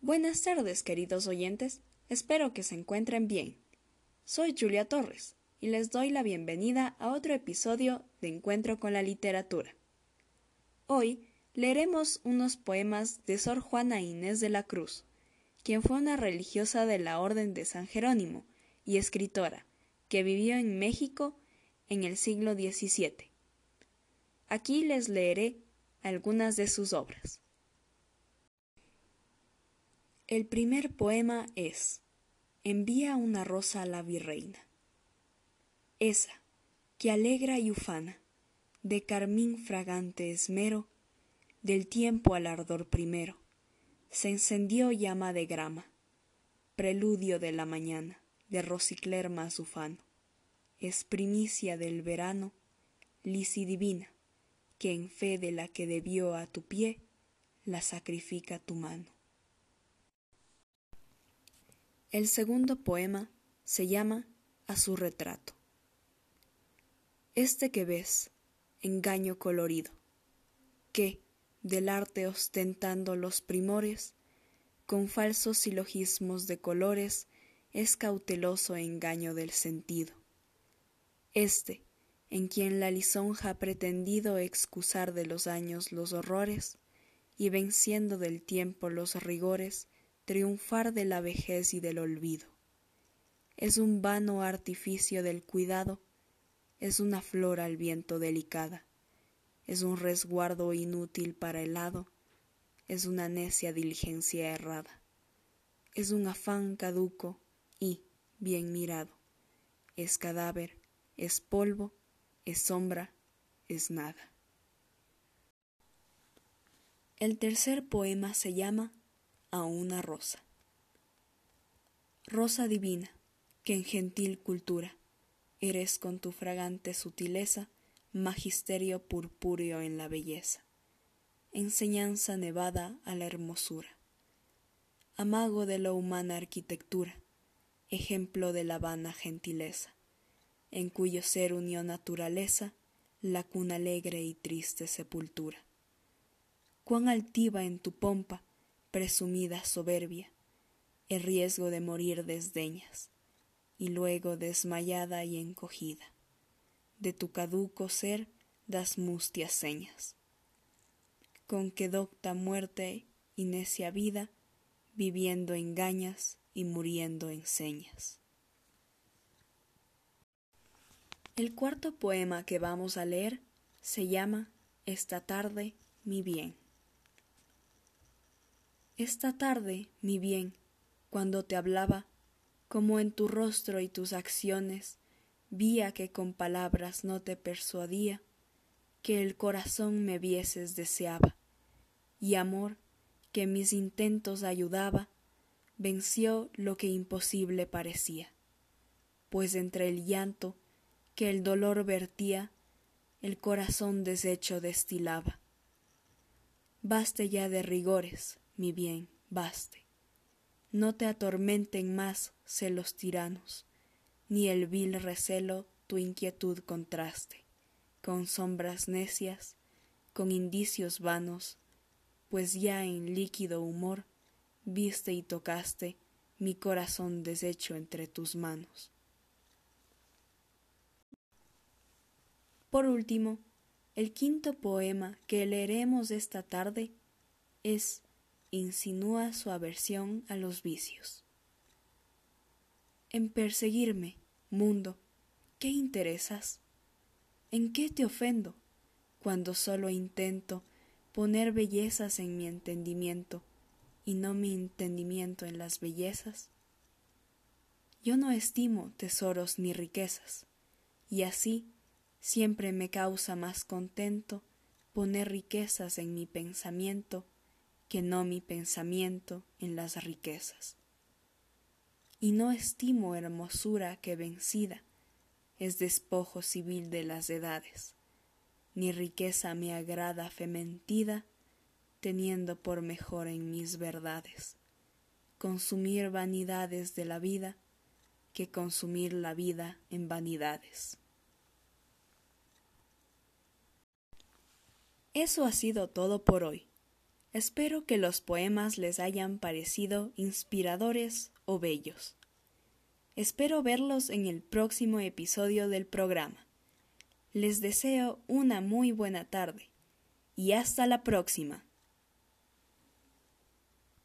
Buenas tardes, queridos oyentes. Espero que se encuentren bien. Soy Julia Torres y les doy la bienvenida a otro episodio de Encuentro con la Literatura. Hoy leeremos unos poemas de Sor Juana Inés de la Cruz, quien fue una religiosa de la Orden de San Jerónimo y escritora, que vivió en México en el siglo XVII. Aquí les leeré algunas de sus obras. El primer poema es Envía una rosa a la virreina. Esa, que alegra y ufana, de carmín fragante esmero, del tiempo al ardor primero, se encendió llama de grama, preludio de la mañana, de rosicler más ufano, es primicia del verano, lisi divina, que en fe de la que debió a tu pie, la sacrifica tu mano. El segundo poema se llama A su retrato. Este que ves, engaño colorido, que, del arte ostentando los primores, con falsos silogismos de colores, es cauteloso engaño del sentido. Este, en quien la lisonja ha pretendido excusar de los años los horrores, y venciendo del tiempo los rigores, triunfar de la vejez y del olvido. Es un vano artificio del cuidado, es una flor al viento delicada, es un resguardo inútil para el hado, es una necia diligencia errada, es un afán caduco y, bien mirado, es cadáver, es polvo, es sombra, es nada. El tercer poema se llama a una rosa. Rosa divina, que en gentil cultura eres con tu fragante sutileza magisterio purpúreo en la belleza, enseñanza nevada a la hermosura, amago de la humana arquitectura, ejemplo de la vana gentileza, en cuyo ser unió naturaleza la cuna alegre y triste sepultura. Cuán altiva en tu pompa presumida soberbia, el riesgo de morir desdeñas, y luego desmayada y encogida, de tu caduco ser das mustias señas. Con que docta muerte y necia vida, viviendo engañas y muriendo enseñas. El cuarto poema que vamos a leer se llama Esta tarde, mi bien. Esta tarde, mi bien, cuando te hablaba, como en tu rostro y tus acciones, vía que con palabras no te persuadía, que el corazón me vieses deseaba, y amor, que mis intentos ayudaba, venció lo que imposible parecía, pues entre el llanto que el dolor vertía, el corazón deshecho destilaba. Baste ya de rigores, mi bien, baste. No te atormenten más celos tiranos, ni el vil recelo tu inquietud contraste, con sombras necias, con indicios vanos, pues ya en líquido humor viste y tocaste mi corazón deshecho entre tus manos. Por último, el quinto poema que leeremos esta tarde es insinúa su aversión a los vicios. En perseguirme, mundo, ¿qué interesas? ¿En qué te ofendo cuando solo intento poner bellezas en mi entendimiento y no mi entendimiento en las bellezas? Yo no estimo tesoros ni riquezas, y así siempre me causa más contento poner riquezas en mi pensamiento que no mi pensamiento en las riquezas. Y no estimo hermosura que vencida es despojo civil de las edades, ni riqueza me agrada fementida, teniendo por mejor en mis verdades consumir vanidades de la vida que consumir la vida en vanidades. Eso ha sido todo por hoy. Espero que los poemas les hayan parecido inspiradores o bellos. Espero verlos en el próximo episodio del programa. Les deseo una muy buena tarde y hasta la próxima.